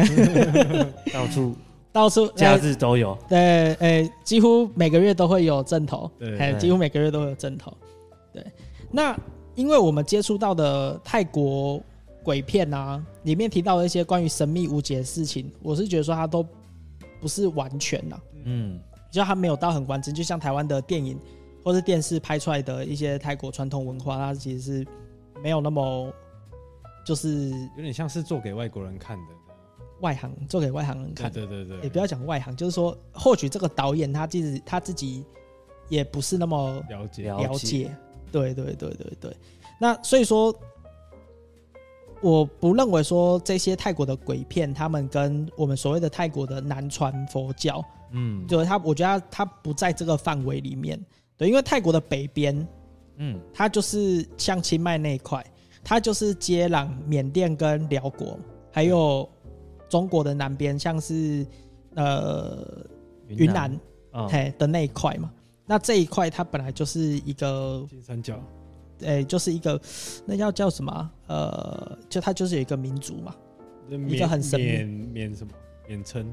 Speaker 3: 到处
Speaker 1: 到处
Speaker 3: 假日都有，
Speaker 1: 对，哎、欸，几乎每个月都会有阵头，哎，几乎每个月都会有阵头，对。那因为我们接触到的泰国。鬼片啊，里面提到的一些关于神秘无解的事情，我是觉得说它都不是完全呐，嗯，就它没有到很完整，就像台湾的电影或是电视拍出来的一些泰国传统文化，它其实是没有那么，就是
Speaker 2: 有点像是做给外国人看的，
Speaker 1: 外行做给外行人看，
Speaker 2: 对对对，
Speaker 1: 也不要讲外行，就是说或许这个导演他自己他自己也不是那么
Speaker 2: 了解。
Speaker 1: 了解，对对对对对，那所以说。我不认为说这些泰国的鬼片，他们跟我们所谓的泰国的南传佛教，嗯，就是他，我觉得他，他不在这个范围里面，对，因为泰国的北边，嗯，它就是像清迈那一块，它就是接壤缅甸跟寮国，还有中国的南边，像是呃云南，嘿的那一块嘛，那这一块它本来就是一个
Speaker 2: 金三角。
Speaker 1: 诶、欸，就是一个，那叫叫什么？呃，就它就是有一个民族嘛，一个很神秘，
Speaker 2: 缅什么？缅称，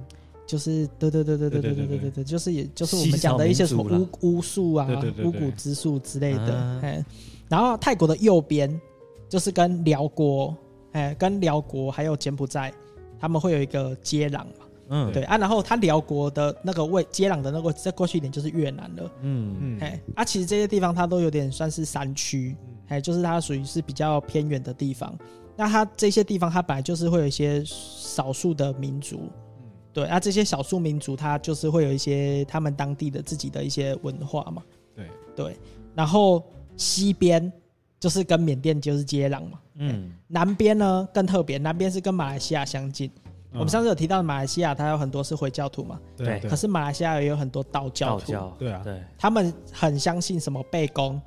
Speaker 1: 就是对对对对对对对对对对，就是也就是我们讲的一些什么巫巫术啊、巫蛊之术之类的。哎、啊，然后泰国的右边就是跟辽国，哎，跟辽国还有柬埔寨，他们会有一个接壤嘛。嗯，对啊，然后他辽国的那个位接壤的那个再过去一点就是越南了。嗯嗯，哎啊，其实这些地方它都有点算是山区，哎，就是它属于是比较偏远的地方。那它这些地方它本来就是会有一些少数的民族，嗯，对啊，这些少数民族它就是会有一些他们当地的自己的一些文化嘛。对对，然后西边就是跟缅甸就是接壤嘛。嗯，南边呢更特别，南边是跟马来西亚相近。我们上次有提到马来西亚，它有很多是回教徒嘛？对。可是马来西亚也有很多道教徒。
Speaker 2: 对啊。对。
Speaker 1: 他们很相信什么背公，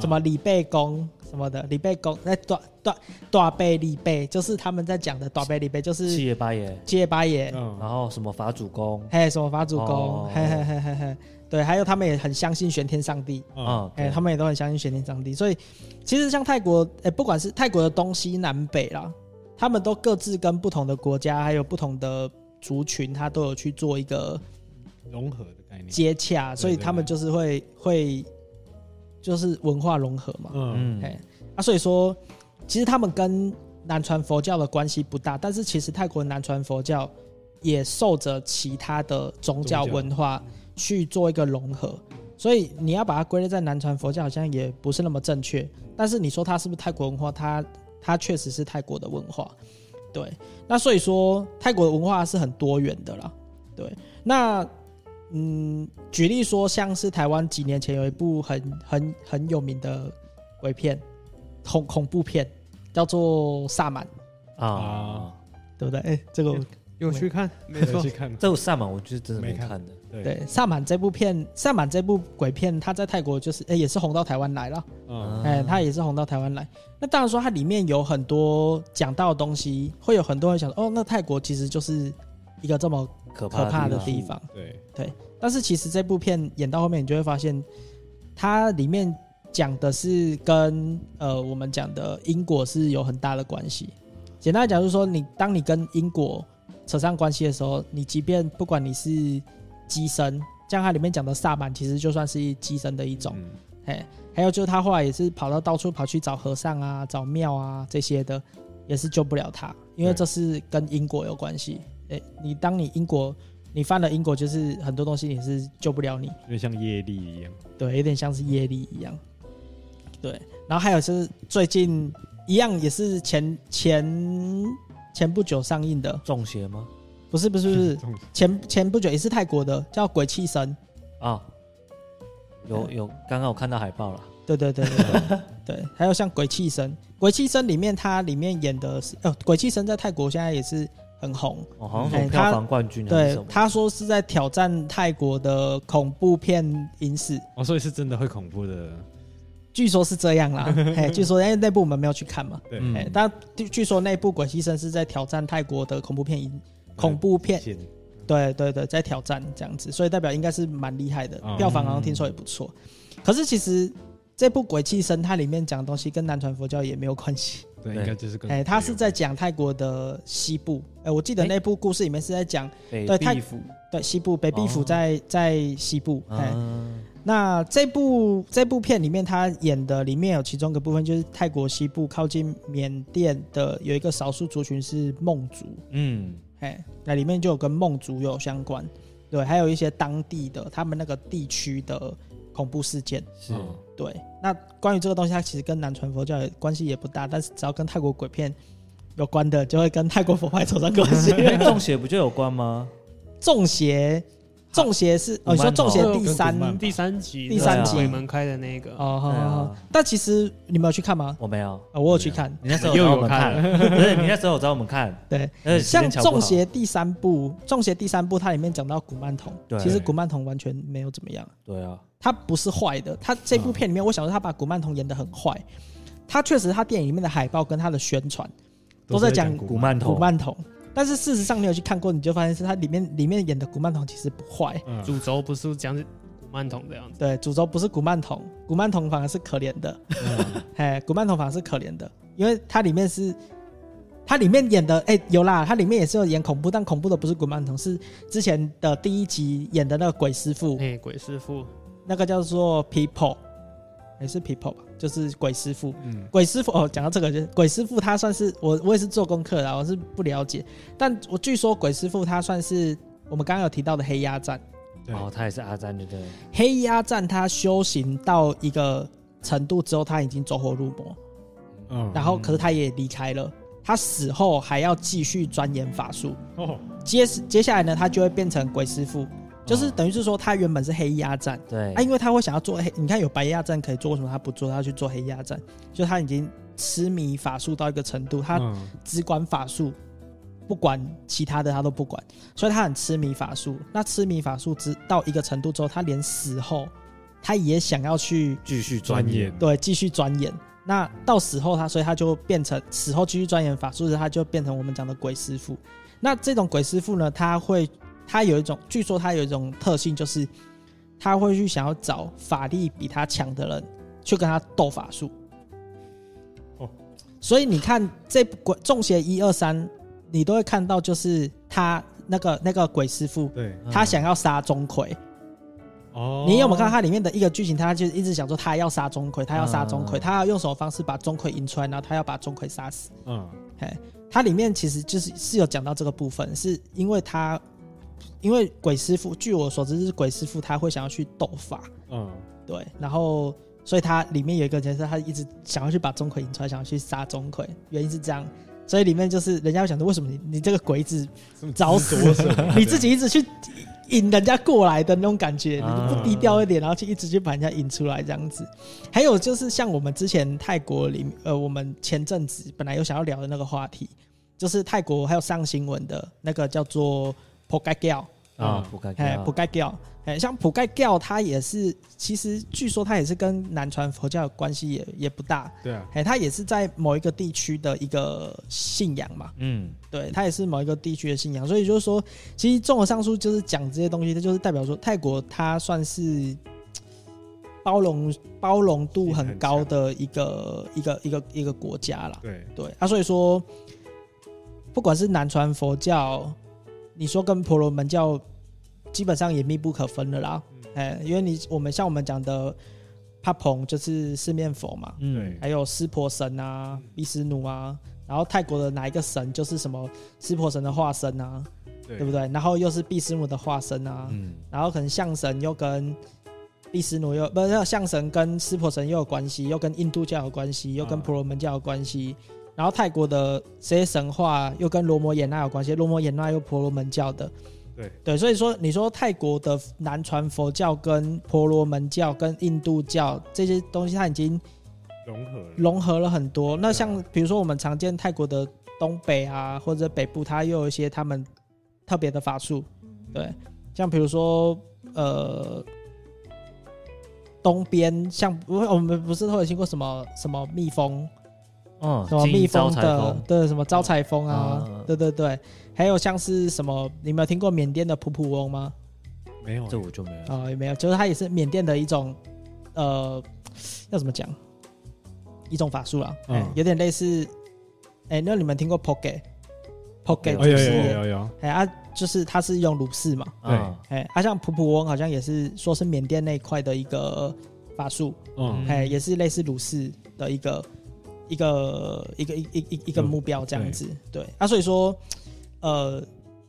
Speaker 1: 什么李背公什么的，李背公那大大大贝李贝，就是他们在讲的大贝李贝，就是
Speaker 3: 七爷八爷。
Speaker 1: 七爷八爷。
Speaker 3: 然后什么法主公？
Speaker 1: 嘿，什么法主公？嘿嘿嘿嘿嘿。对，还有他们也很相信玄天上帝。嗯。哎，他们也都很相信玄天上帝，所以其实像泰国，哎，不管是泰国的东西南北啦。他们都各自跟不同的国家，还有不同的族群，他都有去做一个
Speaker 2: 融合的概念，
Speaker 1: 接洽，所以他们就是会会就是文化融合嘛。
Speaker 2: 嗯，
Speaker 1: 哎，啊，所以说其实他们跟南传佛教的关系不大，但是其实泰国南传佛教也受着其他的宗教文化去做一个融合，所以你要把它归类在南传佛教，好像也不是那么正确。但是你说它是不是泰国文化？它它确实是泰国的文化。对，那所以说泰国的文化是很多元的啦。对，那嗯，举例说，像是台湾几年前有一部很很很有名的鬼片，恐恐怖片，叫做《萨满》
Speaker 3: 啊，
Speaker 1: 对不对？哎、欸，这个
Speaker 4: 有去看，没错，
Speaker 2: 去看。
Speaker 3: 这部萨满我就是真的没看的。
Speaker 2: 对，
Speaker 1: 对，萨满这部片，萨满这部鬼片，它在泰国就是，也是红到台湾来了。嗯，哎、欸，它也是红到台湾来。那当然说，它里面有很多讲到的东西，会有很多人想说，哦，那泰国其实就是一个这么可怕的地方。
Speaker 2: 对
Speaker 1: 对。但是其实这部片演到后面，你就会发现，它里面讲的是跟呃我们讲的因果是有很大的关系。简单来讲，就是说你当你跟因果扯上关系的时候，你即便不管你是乩身，像它里面讲的萨满，其实就算是机身的一种。哎、嗯，还有就是他后来也是跑到到处跑去找和尚啊、找庙啊这些的，也是救不了他，因为这是跟因果有关系。哎，你当你因果你犯了因果，就是很多东西也是救不了你，
Speaker 2: 有点像业力一样。
Speaker 1: 对，有点像是业力一样。对，然后还有就是最近一样也是前前前不久上映的《
Speaker 3: 中邪》吗？
Speaker 1: 不是不是不是，前前不久也是泰国的，叫《鬼泣神》
Speaker 3: 啊，有有，刚刚我看到海报了。
Speaker 1: 对对对对对，对，还有像《鬼泣神》，《鬼泣神》里面它里面演的是，呃，《鬼泣神》在泰国现在也是很红，
Speaker 3: 哦，好像是票房冠军。
Speaker 1: 对，他说是在挑战泰国的恐怖片影史。
Speaker 2: 哦，所以是真的会恐怖的。
Speaker 1: 据说是这样啦，哎，据说因为那部我们没有去看嘛，
Speaker 2: 对，
Speaker 1: 哎，但据说那部《鬼泣神》是在挑战泰国的恐怖片影。恐怖片，对对对，在挑战这样子，所以代表应该是蛮厉害的，票房好像听说也不错。可是其实这部《鬼泣神》它里面讲的东西跟南传佛教也没有关系，
Speaker 2: 对，应该就是跟
Speaker 1: 哎，他是在讲泰国的西部，哎，我记得那部故事里面是在讲对泰府，对西部北壁府在在西部，哎，那这部这部片里面他演的里面有其中一个部分就是泰国西部靠近缅甸的有一个少数族群是孟族，嗯。哎，那里面就有跟梦族有相关，对，还有一些当地的他们那个地区的恐怖事件，是，对。那关于这个东西，它其实跟南传佛教也关系也不大，但是只要跟泰国鬼片有关的，就会跟泰国佛派 扯上关系。
Speaker 3: 中邪不就有关吗？
Speaker 1: 中邪。中邪是哦，你说中邪第三
Speaker 4: 第三集
Speaker 1: 第三集
Speaker 4: 鬼门开的那个
Speaker 1: 哦，好好好。但其实你没有去看吗？
Speaker 3: 我没有，
Speaker 1: 我有去看。
Speaker 3: 你那时候找我们看，不是你那时候有找我们看。
Speaker 1: 对，像中邪第三部，中邪第三部它里面讲到古曼童，其实古曼童完全没有怎么样。
Speaker 3: 对啊，
Speaker 1: 他不是坏的。他这部片里面，我想说他把古曼童演得很坏。他确实，他电影里面的海报跟他的宣传都在讲
Speaker 3: 古曼童。
Speaker 1: 古曼童。但是事实上，你有去看过，你就发现是它里面里面演的古曼童其实不坏，
Speaker 4: 主轴不是讲古曼童这样子。
Speaker 1: 对，主轴不是古曼童，古曼童反而是可怜的。哎，古曼童反而是可怜的，因为它里面是它里面演的，哎、欸，有啦，它里面也是有演恐怖，但恐怖的不是古曼童，是之前的第一集演的那个鬼师傅。
Speaker 4: 哎，鬼师傅，
Speaker 1: 那个叫做 People，也是 People 吧。就是鬼师傅，嗯，鬼师傅哦，讲到这个，就鬼师傅他算是我，我也是做功课的，我是不了解，但我据说鬼师傅他算是我们刚刚有提到的黑压赞，
Speaker 3: 哦，他也是阿赞，对不对？
Speaker 1: 黑鸭战他修行到一个程度之后，他已经走火入魔，嗯，然后可是他也离开了，他死后还要继续钻研法术，哦，接接下来呢，他就会变成鬼师傅。就是等于是说，他原本是黑压站，
Speaker 3: 对
Speaker 1: 啊，因为他会想要做黑，你看有白压站可以做，为什么他不做？他要去做黑压站，就他已经痴迷法术到一个程度，他只管法术，不管其他的他都不管，所以他很痴迷法术。那痴迷法术直到一个程度之后，他连死后他也想要去
Speaker 2: 继续钻研，
Speaker 1: 对，继续钻研。那到死后他，所以他就变成死后继续钻研法术的，他就变成我们讲的鬼师傅。那这种鬼师傅呢，他会。他有一种，据说他有一种特性，就是他会去想要找法力比他强的人去跟他斗法术。哦，所以你看这鬼《中邪一二三》，你都会看到，就是他那个那个鬼师傅，
Speaker 2: 对，
Speaker 1: 他想要杀钟馗。
Speaker 2: 哦，
Speaker 1: 你有没有看到它里面的一个剧情？他就一直想说他要杀钟馗，他要杀钟馗，
Speaker 3: 嗯
Speaker 1: 他要用什么方式把钟馗引出来，然后他要把钟馗杀死。
Speaker 2: 嗯，
Speaker 1: 嘿，它里面其实就是是有讲到这个部分，是因为他因为鬼师傅，据我所知是鬼师傅，他会想要去斗法，
Speaker 2: 嗯，
Speaker 1: 对，然后所以他里面有一个角色，他一直想要去把钟馗引出来，想要去杀钟馗，原因是这样。所以里面就是人家会想说，为什么你你这个鬼子找死，你自己一直去引人家过来的那种感觉，
Speaker 3: 啊
Speaker 1: 你不低调一点，然后去一直去把人家引出来这样子。还有就是像我们之前泰国里，呃，我们前阵子本来有想要聊的那个话题，就是泰国还有上新闻的那个叫做 Pogakgel
Speaker 3: 啊，普盖
Speaker 1: 哎，普盖教，哎，像普盖教，它也是，其实据说它也是跟南传佛教的关系也也不大，
Speaker 2: 对啊，
Speaker 1: 哎，它也是在某一个地区的一个信仰嘛，
Speaker 3: 嗯，
Speaker 1: 对，它也是某一个地区的信仰，所以就是说，其实综合上述就是讲这些东西，它就是代表说泰国它算是 包容包容度很高的一个一个一个一个国家啦。
Speaker 2: 对，
Speaker 1: 对啊，所以说，不管是南传佛教，你说跟婆罗门教。基本上也密不可分的啦，哎、嗯，因为你我们像我们讲的帕蓬就是四面佛嘛，
Speaker 3: 嗯，
Speaker 1: 还有湿婆神啊、毗湿奴啊，然后泰国的哪一个神就是什么湿婆神的化身啊，对，对不对？然后又是毗湿奴的化身啊，嗯，然后可能象神又跟毗湿奴又不是象神跟湿婆神又有关系，又跟印度教有关系，又跟婆罗门教有关系，啊、然后泰国的这些神话又跟罗摩衍那有关系，罗摩衍那又婆罗门教的。
Speaker 2: 对
Speaker 1: 对，所以说你说泰国的南传佛教跟婆罗门教跟印度教这些东西，它已经
Speaker 2: 融合
Speaker 1: 融合了很多。那像比如说我们常见泰国的东北啊或者北部，它又有一些他们特别的法术。对，像比如说呃东边，像我们不是都有听过什么什么蜜蜂？
Speaker 3: 哦，
Speaker 1: 什么蜜蜂的，对，什么招财蜂啊，嗯、对对对，还有像是什么，你没有听过缅甸的普普翁吗？
Speaker 2: 没有，
Speaker 3: 这我就没有。
Speaker 1: 哦，也没有，就是它也是缅甸的一种，呃，要怎么讲？一种法术啊，哎、嗯。欸，有点类似，哎、欸，那你们听过 Poke？Poke 就是、哦、
Speaker 2: 有有有。有，
Speaker 1: 哎、欸、啊，就是它是用鲁氏嘛，
Speaker 2: 对，哎、
Speaker 1: 欸，啊，像普普翁好像也是说是缅甸那一块的一个法术，嗯，哎、欸，也是类似鲁氏的一个。一个一个一一一一个目标这样子，嗯、对，对啊，所以说，呃，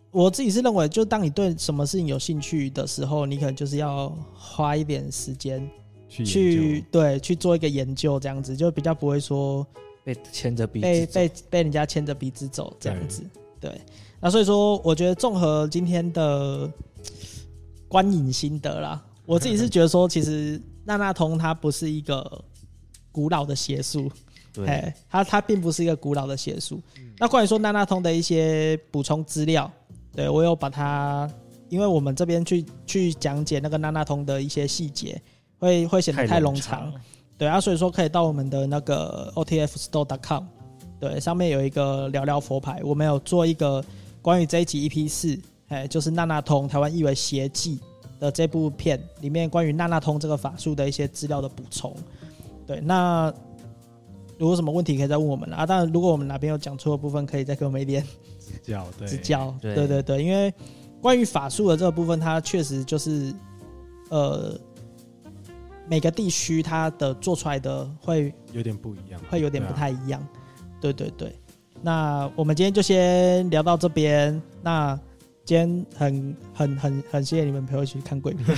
Speaker 1: 我自己是认为，就当你对什么事情有兴趣的时候，你可能就是要花一点时间去，去对去做一个研究，这样子就比较不会说
Speaker 3: 被牵着鼻
Speaker 1: 被被被人家牵着鼻子走这样子，对，对。那所以说，我觉得综合今天的观影心得啦，我自己是 觉得说，其实娜娜通它不是一个古老的邪术。哎，它它并不是一个古老的邪术。嗯、那关于说娜娜通的一些补充资料，对我有把它，因为我们这边去去讲解那个娜娜通的一些细节，会会显得太冗长。对啊，所以说可以到我们的那个 otfstore.com，对，上面有一个聊聊佛牌，我们有做一个关于这一集 EP 四，哎，就是娜娜通台湾译为邪记的这部片里面关于娜娜通这个法术的一些资料的补充。对，那。如果有什么问题可以再问我们啊！当然，如果我们哪边有讲错的部分，可以再给我们一点
Speaker 2: 指教。对，
Speaker 1: 指教。对对对，对，因为关于法术的这个部分，它确实就是呃，每个地区它的做出来的会
Speaker 2: 有点不一样，
Speaker 1: 会有点不太一样。对，啊、对对对，那我们今天就先聊到这边。那今天很很很很谢谢你们陪我一起看鬼片。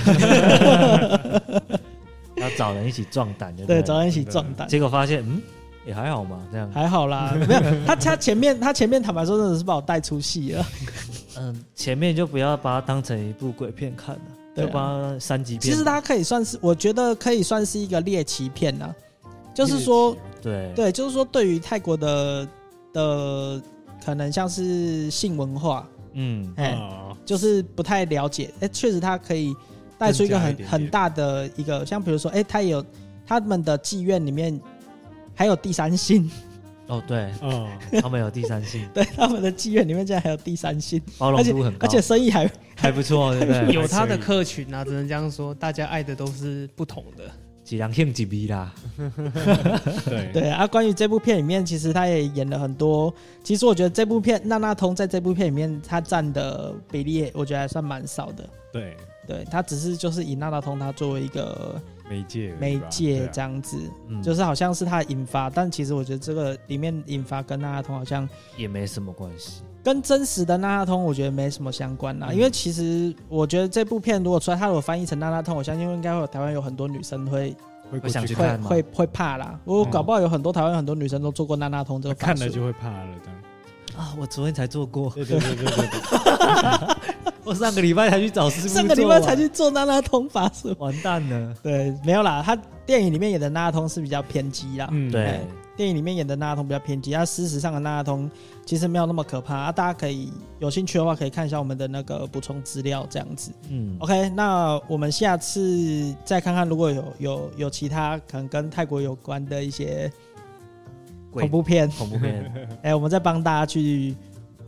Speaker 3: 要找人一起壮胆，
Speaker 1: 对，找人一起壮胆，
Speaker 3: 结果发现嗯。也、欸、还好嘛，这样
Speaker 1: 还好啦，没有他他前面他前面坦白说真的是把我带出戏了。
Speaker 3: 嗯，前面就不要把它当成一部鬼片看了，对、啊，就把它三级片。
Speaker 1: 其实它可以算是，我觉得可以算是一个猎奇片呐，就是说，
Speaker 3: 对
Speaker 1: 对，就是说对于泰国的的可能像是性文化，嗯，哎、欸，就是不太了解，哎、欸，确实它可以带出一个很很大的一个，像比如说，哎、欸，它有他们的妓院里面。还有第三性
Speaker 3: 哦，对，哦，他们有第三性，
Speaker 1: 对，他们的妓院里面竟然还有第三性，
Speaker 3: 包容度很高，
Speaker 1: 而且生意还
Speaker 3: 还不错，对不对？
Speaker 4: 有他的客群啊，只能这样说，大家爱的都是不同的，
Speaker 3: 几两性几逼啦。
Speaker 2: 对
Speaker 1: 对啊，关于这部片里面，其实他也演了很多。其实我觉得这部片娜娜通在这部片里面，他占的比例，我觉得还算蛮少的。
Speaker 2: 对，
Speaker 1: 对他只是就是以娜娜通他作为一个
Speaker 2: 媒介
Speaker 1: 媒介这样子，
Speaker 3: 嗯
Speaker 1: 就是好像是他引发，但其实我觉得这个里面引发跟娜娜通好像
Speaker 3: 也没什么关系。
Speaker 1: 跟真实的娜娜通，我觉得没什么相关啦。
Speaker 3: 嗯
Speaker 1: 因为其实我觉得这部片如果出来，他如果翻译成娜娜通，我相信应该会有台湾有很多女生会
Speaker 3: 会想去
Speaker 1: 会
Speaker 3: 看吗
Speaker 1: 会会怕啦。我搞不好有很多台湾很多女生都做过娜娜通这个
Speaker 2: 看了就会怕了，这样。
Speaker 3: 啊，我昨天才做过，
Speaker 2: 对对对对对对，
Speaker 3: 我上个礼拜才去找师傅，
Speaker 1: 上个礼拜才去做娜拉通法术。
Speaker 3: 完蛋了。
Speaker 1: 对，没有啦，他电影里面演的娜拉通是比较偏激啦。
Speaker 2: 嗯，
Speaker 3: 对，
Speaker 1: 电影里面演的娜拉通比较偏激，他事实上的娜拉通其实没有那么可怕啊。大家可以有兴趣的话，可以看一下我们的那个补充资料，这样子。
Speaker 3: 嗯
Speaker 1: ，OK，那我们下次再看看，如果有有有其他可能跟泰国有关的一些恐怖片，
Speaker 3: 恐怖片，
Speaker 1: 哎、我们再帮大家去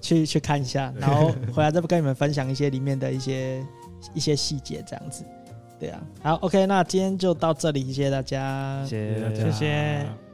Speaker 1: 去去看一下，然后回来再跟你们分享一些里面的一些一些细节，这样子。对啊，好，OK，那今天就到这里，谢谢大家，
Speaker 3: 谢谢大家
Speaker 1: 谢谢。